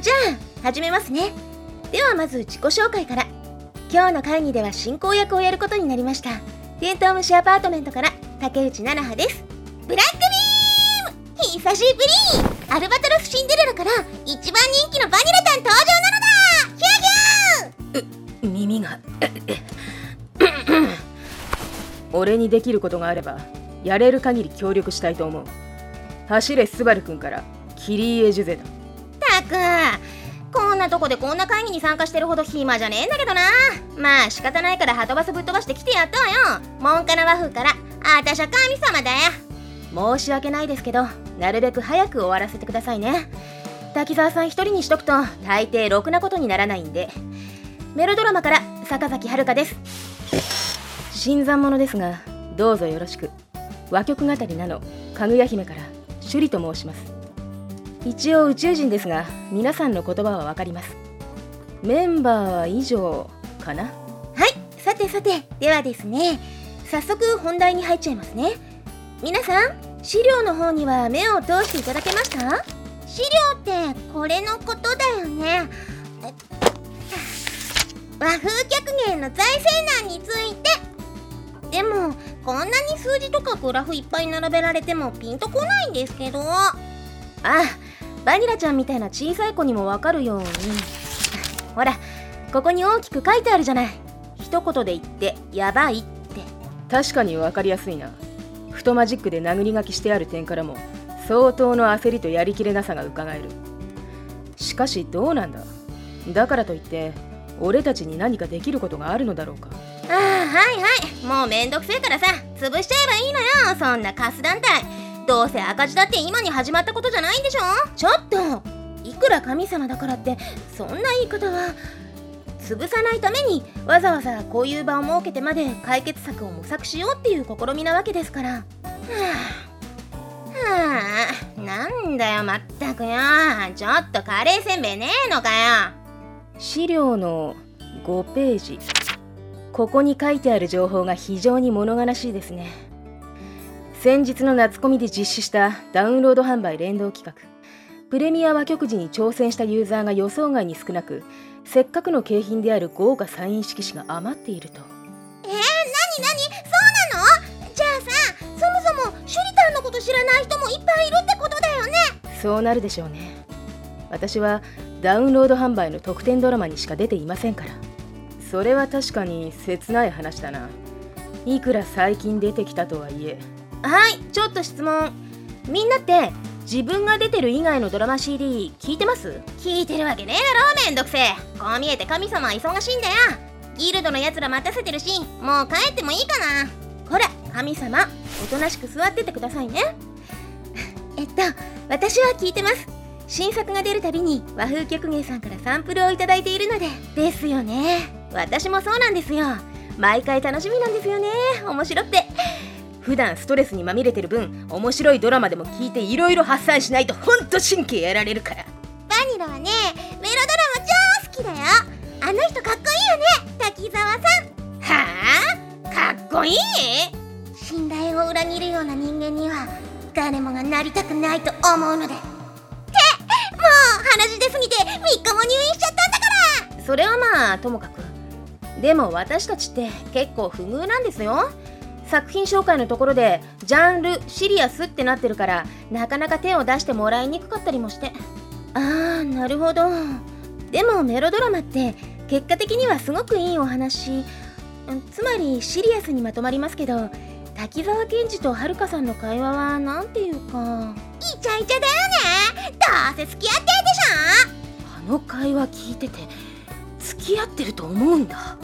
じゃあ始めますね。ではまず自己紹介から。今日の会議では進行役をやることになりました。テントウムシアパートメントから。竹内奈々葉です。ブラックビーム。久しぶり。アルバトロスシンデレラから。一番人気のバニラちゃん登場なのだ。ヒューヒュー。耳が。俺にできることがあればやれる限り協力したいと思う。走れスバル君からキリエジュゼだ。たくこんなとこでこんな会議に参加してるほど暇じゃねえんだけどな。まあ仕方ないからハトバスぶっ飛ばして来てやったわよ。モンカナ和風から。あたしゃ神様だよ。申し訳ないですけどなるべく早く終わらせてくださいね。滝沢さん一人にしとくと大抵ろくなことにならないんで。メロドラマから坂崎遥です。新参者ですがどうぞよろしく。和曲語りなのかぐや姫から首里と申します。一応宇宙人ですが皆さんの言葉はわかります。メンバーは以上かな？はいさてさてではですね早速本題に入っちゃいますね。皆さん資料の方には目を通していただけました？資料ってこれのことだよね。和風客芸の財政難について。でもこんなに数字とかグラフいっぱい並べられてもピンとこないんですけど。ああバニラちゃんみたいな小さい子にもわかるように。ほらここに大きく書いてあるじゃない。一言で言ってやばいって。確かにわかりやすいな。太マジックで殴り書きしてある点からも相当の焦りとやりきれなさがうかがえる。しかしどうなんだ。だからといって俺たちに何かできることがあるのだろうか。ああはいはい。もうめんどくせえからさ潰しちゃえばいいのよ。そんなカス団体どうせ赤字だって今に始まったことじゃないんでしょ？ちょっといくら神様だからってそんな言い方は。潰さないためにわざわざこういう場を設けてまで解決策を模索しようっていう試みなわけですから。はあはあなんだよまったくよ。ちょっとカレーせんべいねえのかよ。資料の5ページ。ここに書いてある情報が非常に物悲しいですね先日の夏コミで実施したダウンロード販売連動企画。プレミア和曲時に挑戦したユーザーが予想外に少なくせっかくの景品である豪華サイン色紙が余っていると。えー、なになに？そうなの？じゃあさそもそもシュリタンのこと知らない人もいっぱいいるってことだよね。そうなるでしょうね。私はダウンロード販売の特典ドラマにしか出ていませんから。それは確かに切ない話だな。いくら最近出てきたとはいえはいちょっと質問。みんなって自分が出てる以外のドラマ CD 聞いてます？聞いてるわけねえだろめんどくせえ。こう見えて神様は忙しいんだよ。ギルドのやつら待たせてるしもう帰ってもいいかな。ほら神様おとなしく座っててくださいね。えっと私は聞いてます。新作が出るたびに和風曲芸さんからサンプルをいただいているので。ですよね。私もそうなんですよ。毎回楽しみなんですよね。面白って普段ストレスにまみれてる分面白いドラマでも聞いていろいろ発散しないとほんと神経やられるから。バニラはねメロドラマ超好きだよ。あの人かっこいいよね滝沢さん。はあ？かっこいい？信頼を裏切るような人間には誰もがなりたくないと思うので。ってもう話出すぎて3日も入院しちゃったんだから。それはまあともかく。でも私たちって結構不遇なんですよ作品紹介のところでジャンルシリアスってなってるからなかなか手を出してもらいにくかったりもして。あーなるほど。でもメロドラマって結果的にはすごくいいお話。つまりシリアスにまとまりますけど滝沢賢治とはるかさんの会話はなんていうか。イチャイチャだよね。どうせ付き合ってるでしょ。あの会話聞いてて付き合ってると思うんだ。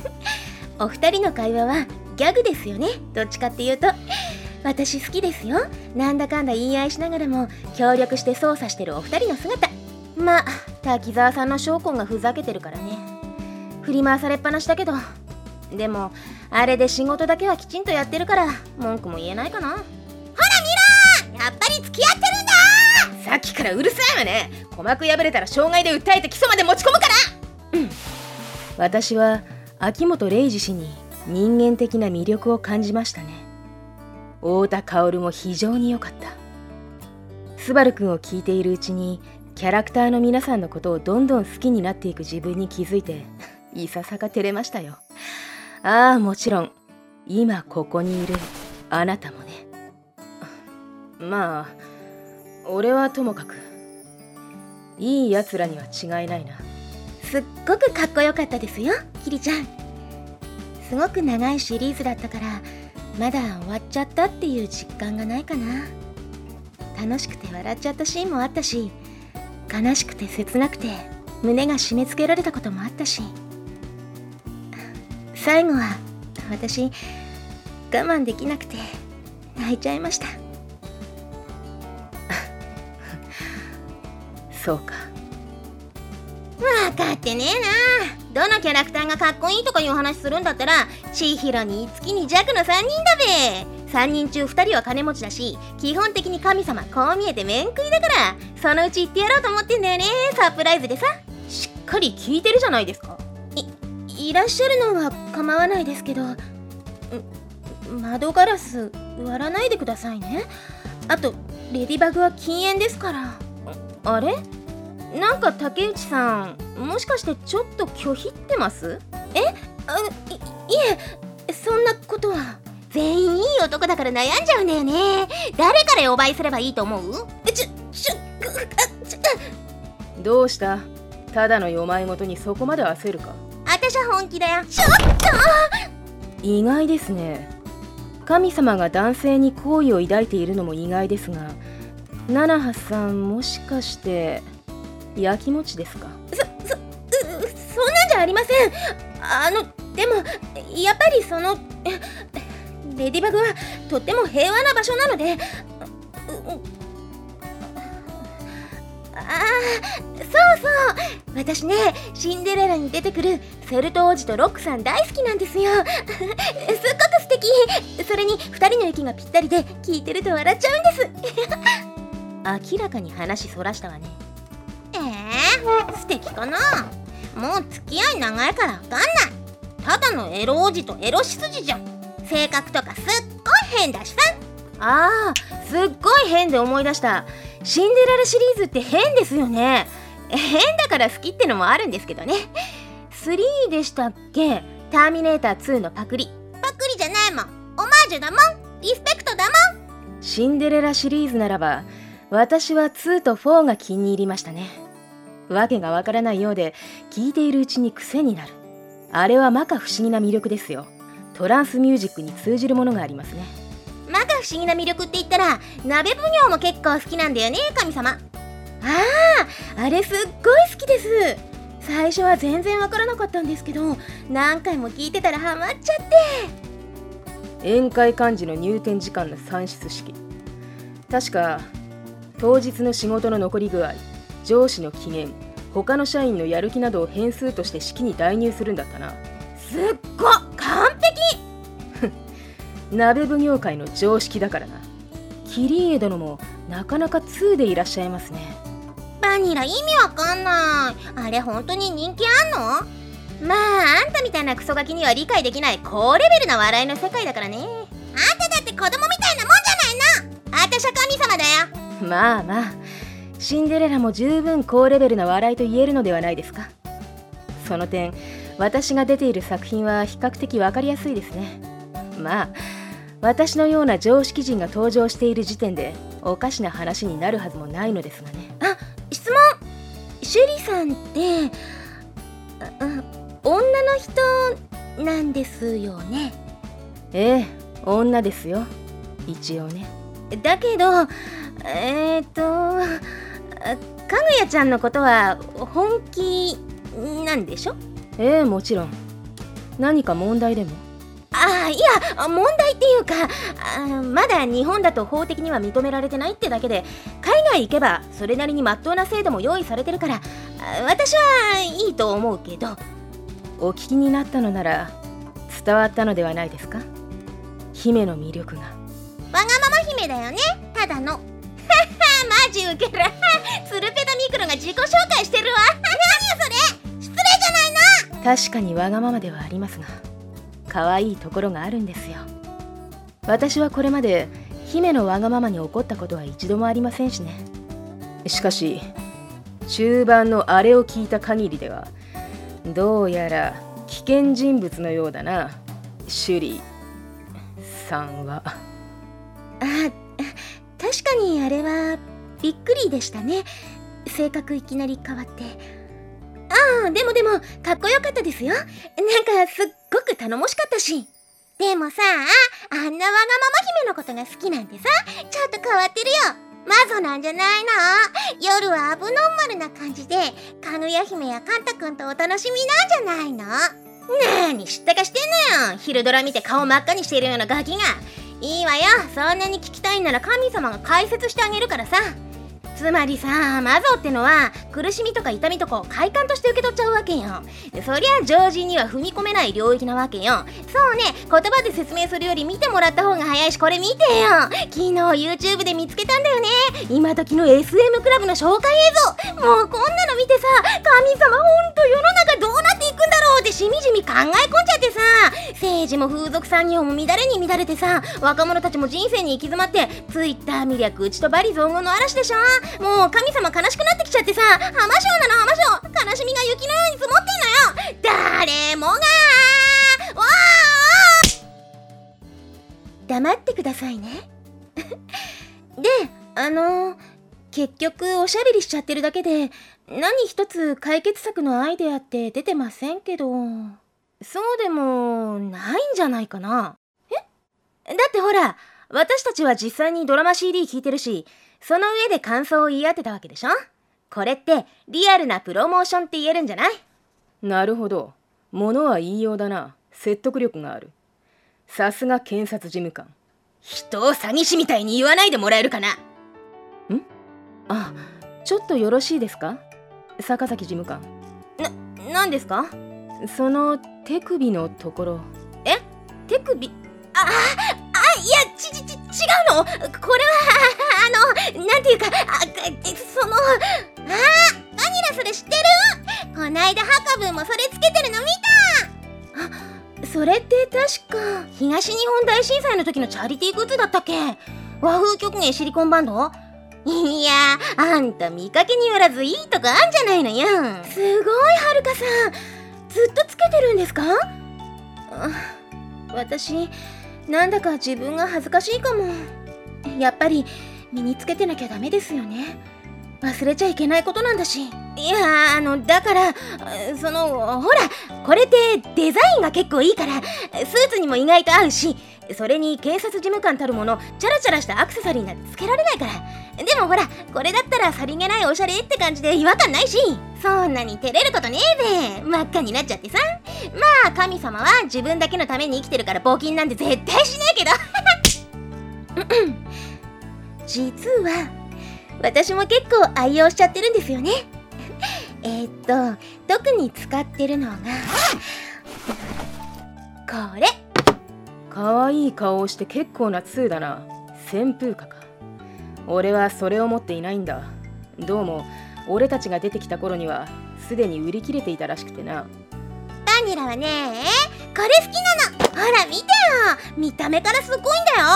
お二人の会話はギャグですよね。どっちかっていうと。私好きですよ。なんだかんだ言い合いしながらも協力して操作してるお二人の姿。まあ滝沢さんの証拠がふざけてるからね。振り回されっぱなしだけど。でもあれで仕事だけはきちんとやってるから文句も言えないかな。ほら見ろ！やっぱり付き合ってるんだ！さっきからうるさいわね。鼓膜破れたら傷害で訴えて基礎まで持ち込むから。うん。私は秋元玲二氏に人間的な魅力を感じましたね。太田薫も非常に良かった。スバルくんを聞いているうちにキャラクターの皆さんのことをどんどん好きになっていく自分に気づいていささか照れましたよ。ああもちろん今ここにいるあなたもね。まあ俺はともかくいいやつらには違いないな。すっごくかっこよかったですよキリちゃん。すごく長いシリーズだったからまだ終わっちゃったっていう実感がないかな。楽しくて笑っちゃったシーンもあったし悲しくて切なくて胸が締め付けられたこともあったし。最後は私我慢できなくて泣いちゃいました。そうか。分かってねえな。どのキャラクターがかっこいいとかいう話するんだったら千尋に月に弱の3人だべ。3人中2人は金持ちだし基本的に神様こう見えて面食いだからそのうち言ってやろうと思ってんだよね。サプライズでさ。しっかり聞いてるじゃないですか。いいらっしゃるのは構わないですけど窓ガラス割らないでくださいね。あとレディバグは禁煙ですから。あれ？なんか竹内さんもしかしてちょっと拒否ってます？え？あいいえそんなことは全員いい男だから悩んじゃうんだよね。誰から呼ばいすればいいと思う？ちょちょあちょどうした？ただの弱前ごとにそこまで焦るか？私は本気だよ。ちょっと！意外ですね。神様が男性に好意を抱いているのも意外ですが七葉さんもしかしてやきもちですか？そそそんなんじゃありません。あのでもやっぱりそのレディバグはとっても平和な場所なので。ああそうそう。私ねシンデレラに出てくるセルト王子とロックさん大好きなんですよ。すっごく素敵。それに2人の息がぴったりで聞いてると笑っちゃうんです。明らかに話そらしたわね。えー、素敵かな。もう付き合い長いからわかんない。ただのエロ王子とエロし筋じゃん。性格とかすっごい変だしさ。あーすっごい変で思い出した。シンデレラシリーズって変ですよね。変だから好きってのもあるんですけどね。3でしたっけ？ターミネーター2のパクリ。パクリじゃないもん。オマージュだもん。リスペクトだもん。シンデレラシリーズならば私は2と4が気に入りましたねわけがわからないようで聞いているうちに癖になる。あれは摩訶不思議な魅力ですよ。トランスミュージックに通じるものがありますね。摩訶不思議な魅力って言ったら鍋奉行も結構好きなんだよね神様。あああれすっごい好きです。最初は全然わからなかったんですけど何回も聞いてたらハマっちゃって。宴会幹事の入店時間の算出式。確か当日の仕事の残り具合上司の機嫌他の社員のやる気などを変数として式に代入するんだったな。すっご完璧！鍋奉行界の常識だからな。キリエ殿もなかなか2でいらっしゃいますね。バニラ意味わかんない。あれ本当に人気あんの？まああんたみたいなクソガキには理解できない高レベルな笑いの世界だからね。あんただって子供みたいなもんじゃないの。私は神様だよ。まあまあシンデレラも十分高レベルな笑いと言えるのではないですか？その点私が出ている作品は比較的分かりやすいですね。まあ私のような常識人が登場している時点でおかしな話になるはずもないのですがね。あ質問！シュリさんって女の人なんですよね？ええ女ですよ。一応ね。だけどえー、っとかぐやちゃんのことは本気なんでしょ？ええもちろん。何か問題でも？ああいや問題っていうかあまだ日本だと法的には認められてないってだけで海外行けばそれなりにまっとうな制度も用意されてるから私はいいと思うけど。お聞きになったのなら伝わったのではないですか？姫の魅力が。わがまま姫だよねただのマジウケる。ツルペドミクロが自己紹介してるわ。何よそれ。失礼じゃないの。確かにわがままではありますが可愛いところがあるんですよ。私はこれまで姫のわがままに怒ったことは一度もありませんしね。しかし中盤のあれを聞いた限りではどうやら危険人物のようだな首里さんは。あ確かにあれはびっくりでしたね。性格いきなり変わって。ああでもでもかっこよかったですよ。なんかすっごく頼もしかったし。でもさあんなわがまま姫のことが好きなんてさちょっと変わってるよ。マゾなんじゃないの。夜はアブノーマルな感じでかぐや姫やカンタくんとお楽しみなんじゃないの。なに知ったかしてんのよ。昼ドラ見て顔真っ赤にしているようなガキが。いいわよ。そんなに聞きたいんなら神様が解説してあげるからさ。つまりさマゾってのは苦しみとか痛みとかを快感として受け取っちゃうわけよ。そりゃ常人には踏み込めない領域なわけよ。そうね言葉で説明するより見てもらった方が早いしこれ見てよ。昨日 YouTube で見つけたんだよね。今時の SM クラブの紹介映像。もうこんなの見てさ神様ほんと世の中どうくんだろうってしみじみ考え込んじゃってさ。政治も風俗産業も乱れに乱れてさ。若者たちも人生に行き詰まって Twitter 魅力うちとバリ雑言の嵐でしょ。もう神様悲しくなってきちゃってさ。浜章なの浜章悲しみが雪のように積もってんのよ。誰もがわ黙ってくださいね。であの結局おしゃべりしちゃってるだけで何一つ解決策のアイデアって出てませんけど。そうでもないんじゃないかな。え？だってほら私たちは実際にドラマ CD 聴いてるしその上で感想を言い当てたわけでしょ？これってリアルなプロモーションって言えるんじゃない？なるほど。物は言いようだな。説得力がある。さすが検察事務官。人を詐欺師みたいに言わないでもらえるかな？んあちょっとよろしいですか？坂崎事務官。な何ですか？その手首のところ。え？手首？ああいやちちち違うの？これはあのなんていうかあそのあバニラそれ知ってる？こないだハカブもそれつけてるの見た！あそれって確か東日本大震災の時のチャリティーグッズだったっけ？和風曲芸シリコンバンド？いやあんた見かけによらずいいとこあんじゃないのよ。すごいはるかさん。ずっとつけてるんですか？あ私なんだか自分が恥ずかしいかも。やっぱり身につけてなきゃダメですよね。忘れちゃいけないことなんだし。いやあのだからそのほらこれってデザインが結構いいからスーツにも意外と合うしそれに警察事務官たるものチャラチャラしたアクセサリーなんてつけられないから。でもほらこれだったらさりげないおしゃれって感じで違和感ないしそんなに照れることねえべ真っ赤になっちゃってさ。まあ神様は自分だけのために生きてるから募金なんて絶対しねえけど。実は私も結構愛用しちゃってるんですよね。えっと特に使ってるのがこれ。可愛い顔をして結構な通だな。旋風花か。俺はそれを持っていないんだ。どうも俺たちが出てきた頃にはすでに売り切れていたらしくてな。バニラはねこれ好きなの。ほら見てよ。見た目からすごいんだよ。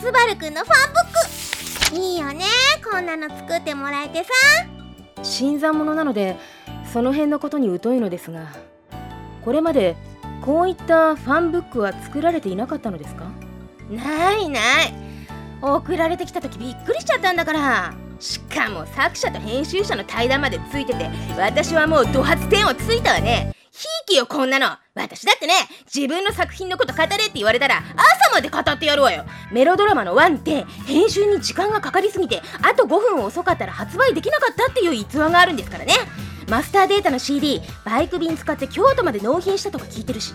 スバルくんのファンブック。いいよね。こんなの作ってもらえてさ新参者なのでその辺のことに疎いのですがこれまでこういったファンブックは作られていなかったのですか？ないない。送られてきた時びっくりしちゃったんだから。しかも作者と編集者の対談までついてて私はもうド発点をついたわね。ひいきよこんなの。私だってね自分の作品のこと語れって言われたら朝まで語ってやるわよ。メロドラマの1って編集に時間がかかりすぎてあと5分遅かったら発売できなかったっていう逸話があるんですからね。マスターデータの CD バイク便使って京都まで納品したとか聞いてるし。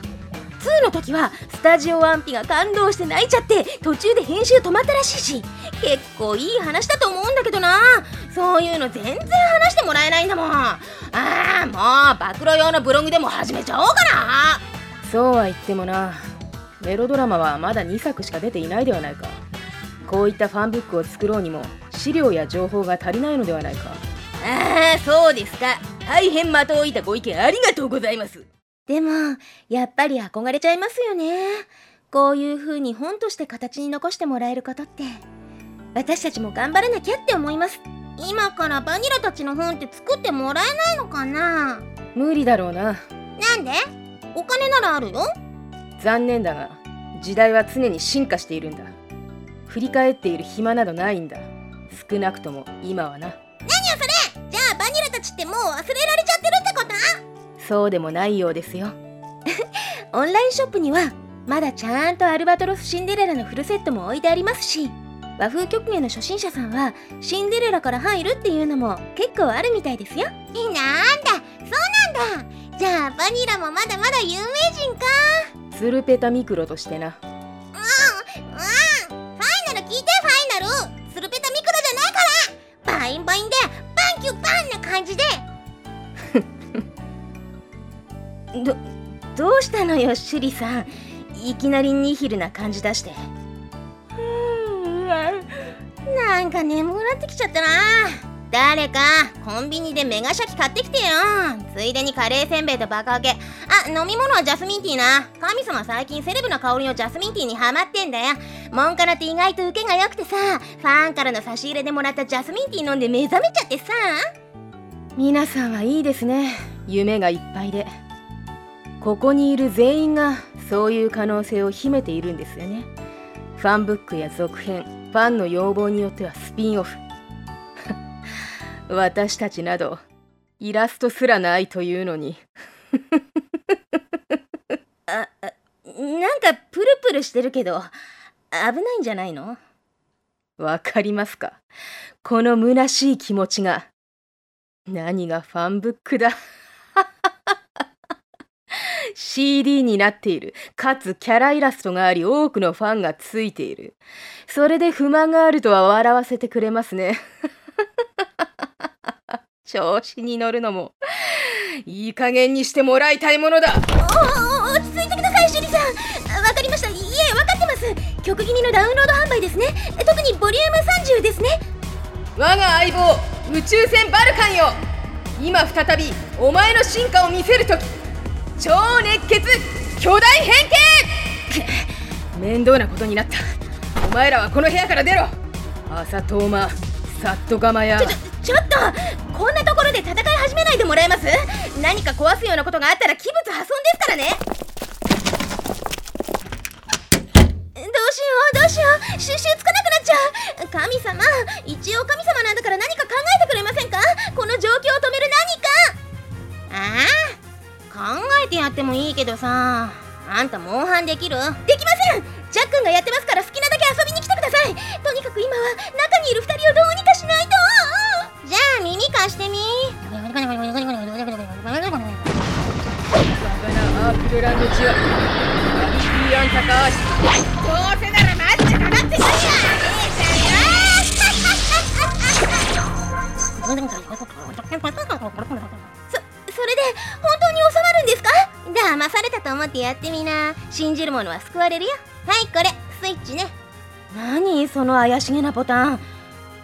2の時はスタジオワンピが感動して泣いちゃって途中で編集止まったらしいし結構いい話だと思うんだけどな。そういうの全然話してもらえないんだもん。ああもう暴露用のブログでも始めちゃおうかな。そうは言ってもな。メロドラマはまだ2作しか出ていないではないか。こういったファンブックを作ろうにも資料や情報が足りないのではないか。ああそうですか。大変的を置いたご意見ありがとうございますでもやっぱり憧れちゃいますよね。こういう風に本として形に残してもらえることって。私たちも頑張らなきゃって思います。今からバニラたちの本って作ってもらえないのかな？無理だろうな。なんで？お金ならあるよ。残念だが時代は常に進化しているんだ。振り返っている暇などないんだ。少なくとも今はな。何よそれじゃあバニラたちってもう忘れられちゃってるってこと？そうでもないようですよ。オンラインショップにはまだちゃんとアルバトロスシンデレラのフルセットも置いてありますし和風曲芸の初心者さんはシンデレラから入るっていうのも結構あるみたいですよ。なんだ？そうなんだ。じゃあバニラもまだまだ有名人か。ツルペタミクロとしてな。うんうん。ファイナル聞いてファイナル。ツルペタミクロじゃないから。バインバインでバンキュバンな感じでどどうしたのよシュリさん。いきなりニヒルな感じ出して。なんか眠くなってきちゃったな。誰かコンビニでメガシャキ買ってきてよ。ついでにカレーせんべいとバカ揚げ。あ飲み物はジャスミンティーな。神様最近セレブな香りのジャスミンティーにハマってんだよ。モンカナって意外と受けが良くてさファンからの差し入れでもらったジャスミンティー飲んで目覚めちゃってさ。皆さんはいいですね。夢がいっぱいでここにいる全員がそういう可能性を秘めているんですよね。ファンブックや続編ファンの要望によってはスピンオフ。私たちなどイラストすらないというのに。ああなんかプルプルしてるけど危ないんじゃないの？わかりますか？この虚しい気持ちが何がファンブックだ？CD になっている。かつキャライラストがあり多くのファンがついている。それで不満があるとは笑わせてくれますね。調子に乗るのもいい加減にしてもらいたいものだ。おお落ち着いてくださいシュリさん。わかりました。いえわかってます。曲気味のダウンロード販売ですね。特にボリューム30ですね。我が相棒宇宙船バルカンよ。今再びお前の進化を見せる時超熱血巨大変形面倒なことになった。お前らはこの部屋から出ろ。朝トーマサットガマやちょっとこんなところで戦い始めないでもらえます？何か壊すようなことがあったら器物破損ですからね。どうしようどうしよう。収集つかなくなっちゃう。神様一応神様なんだから何か考えてくれませんか？この状況を止める何か。ああえてやってもいいけどさ。あんたモンハンできる？できません！ジャックンがやってますから好きなだ信じる者は救われるよ。はいこれ。スイッチね。何？その怪しげなボタン。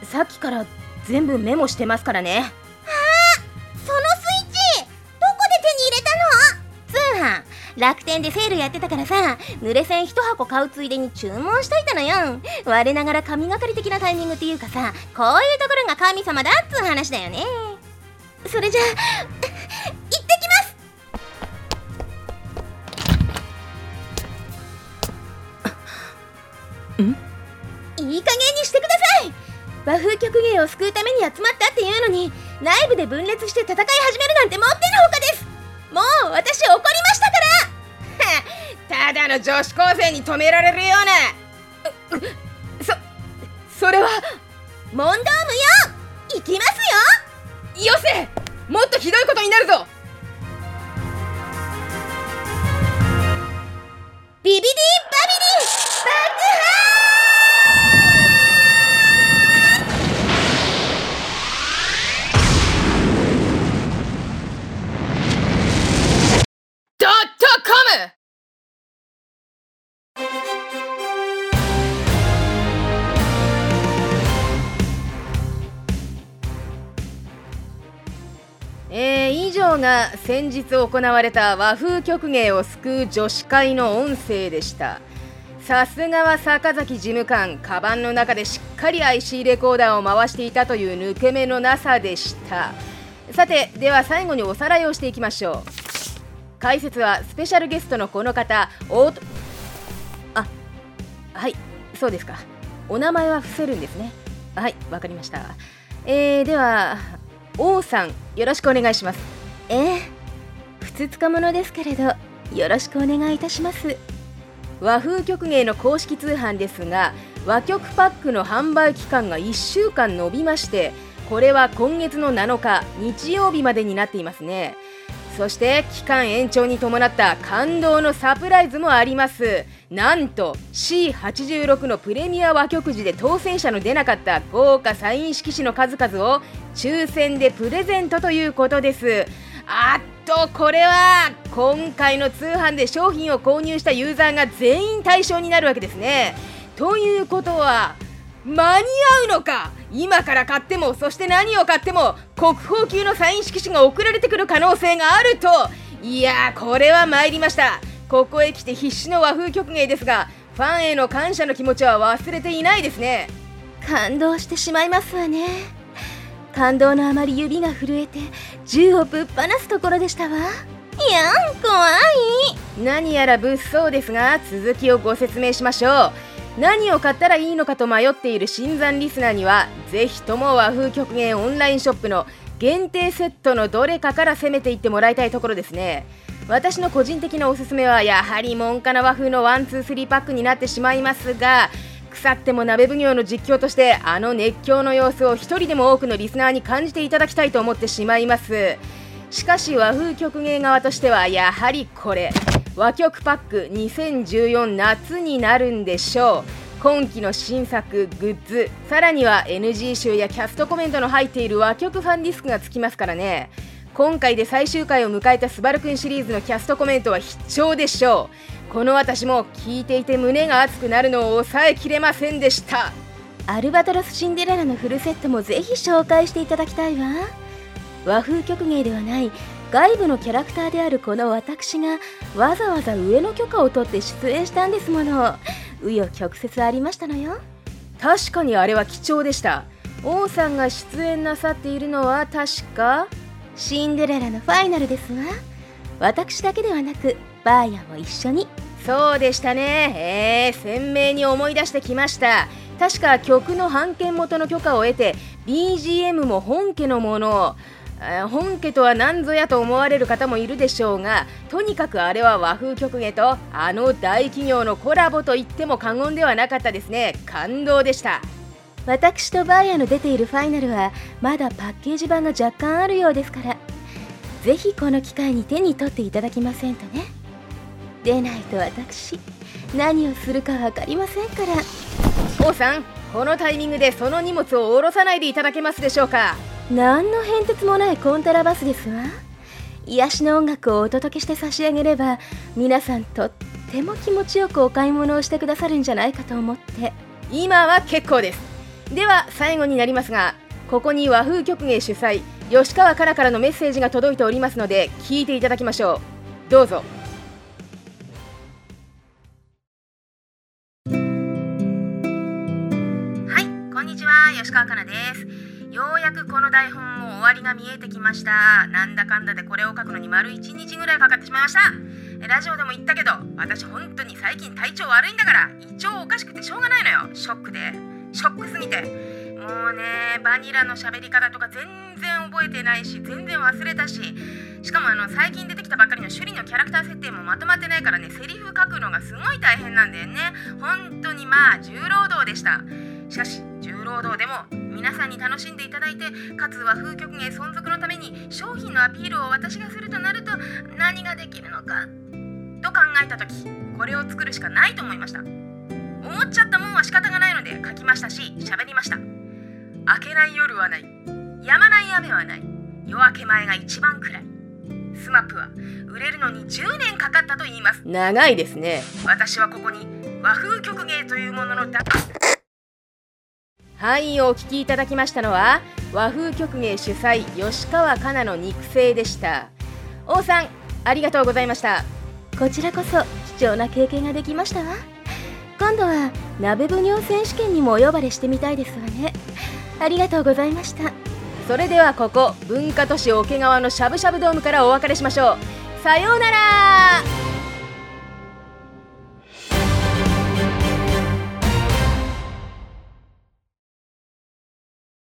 さっきから全部メモしてますからね。そのスイッチ！どこで手に入れたの？通販。楽天でセールやってたからさ。濡れ線1箱買うついでに注文しといたのよ。我ながら神がかり的なタイミングっていうかさ。こういうところが神様だっつう話だよね。それじゃあ行ってきますいい加減にしてください。和風曲芸を救うために集まったっていうのに内部で分裂して戦い始めるなんてもってのほかです。もう私怒りましたから。ただの女子高生に止められるような。そそれはモンドームよ行きますよ。よせ。もっとひどいことになるぞ。ビビディバビリ。ドッが先日行われた和風曲芸を救う女子会の音声でした。さすがは坂崎事務官カバンの中でしっかり IC レコーダーを回していたという抜け目のなさでした。さてでは最後におさらいをしていきましょう。解説はスペシャルゲストのこの方オートあはいそうですか。お名前は伏せるんですね。はいわかりました。えー、では王さんよろしくお願いします。ええ。ふつつかものですけれどよろしくお願いいたします。和風曲芸の公式通販ですが和曲パックの販売期間が1週間延びましてこれは今月の7日日曜日までになっていますね。そして期間延長に伴った感動のサプライズもあります。なんと C86 のプレミア和曲寺で当選者の出なかった豪華サイン色紙の数々を抽選でプレゼントということです。あっとこれは今回の通販で商品を購入したユーザーが全員対象になるわけですね。ということは間に合うのか？今から買ってもそして何を買っても国宝級のサイン色紙が送られてくる可能性があると。いやこれは参りました。ここへ来て必死の和風曲芸ですがファンへの感謝の気持ちは忘れていないですね。感動してしまいますわね。感動のあまり指が震えて銃をぶっ放すところでしたわ。やん怖い。何やら物騒ですが続きをご説明しましょう。何を買ったらいいのかと迷っている新参リスナーにはぜひとも和風曲芸オンラインショップの限定セットのどれかから攻めていってもらいたいところですね。私の個人的なおすすめはやはり門下な和風のワンツースリーパックになってしまいますが腐っても鍋奉行の実況としてあの熱狂の様子を一人でも多くのリスナーに感じていただきたいと思ってしまいます。しかし和風曲芸側としてはやはりこれ。和曲パック2014夏になるんでしょう。今期の新作グッズさらには NG 集やキャストコメントの入っている和曲ファンディスクがつきますからね。今回で最終回を迎えたスバルくんシリーズのキャストコメントは必聴でしょう。この私も聞いていて胸が熱くなるのを抑えきれませんでした。アルバトロスシンデレラのフルセットもぜひ紹介していただきたいわ。和風曲芸ではない外部のキャラクターであるこの私がわざわざ上の許可を取って出演したんですもの。紆余曲折ありましたのよ。確かにあれは貴重でした。王さんが出演なさっているのは確か。シンデレラのファイナルですわ。私だけではなくバーヤも一緒に。そうでしたね。えー、鮮明に思い出してきました。確か曲の版権元の許可を得て BGM も本家のもの。本家とは何ぞやと思われる方もいるでしょうがとにかくあれは和風曲芸とあの大企業のコラボと言っても過言ではなかったですね。感動でした。私とバーヤの出ているファイナルはまだパッケージ版が若干あるようですからぜひこの機会に手に取っていただきませんとねでないと私何をするか分かりませんから。王さんこのタイミングでその荷物を下ろさないでいただけますでしょうか？何の変哲もないコントラバスですわ。癒しの音楽をお届けして差し上げれば皆さんとっても気持ちよくお買い物をしてくださるんじゃないかと思って。今は結構です。では最後になりますがここに和風曲芸主催吉川からからのメッセージが届いておりますので聞いていただきましょう。どうぞにちは吉川かなです。ようやくこの台本も終わりが見えてきました。なんだかんだでこれを書くのに丸1日ぐらいかかってしまいました。ラジオでも言ったけど私本当に最近体調悪いんだから胃腸おかしくてしょうがないのよ。ショックで。ショックすぎて。もうねバニラの喋り方とか全然覚えてないし全然忘れたし。しかもあの最近出てきたばっかりの趣里のキャラクター設定もまとまってないからねセリフ書くのがすごい大変なんだよね。本当にまあ重労働でした。しかし重労働でも皆さんに楽しんでいただいてかつ和風曲芸存続のために商品のアピールを私がするとなると何ができるのかと考えた時これを作るしかないと思いました。思っちゃったもんは仕方がないので書きましたし喋りました。明けない夜はない。止まない雨はない。夜明け前が一番暗い。スマップは売れるのに10年かかったと言います。長いですね。私はここに和風曲芸というもののだはいお聴きいただきましたのは和風曲芸主催吉川かなの肉声でした。王さんありがとうございました。こちらこそ貴重な経験ができましたわ。今度は鍋奉行選手権にもお呼ばれしてみたいですわね。ありがとうございました。それではここ文化都市桶川のしゃぶしゃぶドームからお別れしましょう。さようなら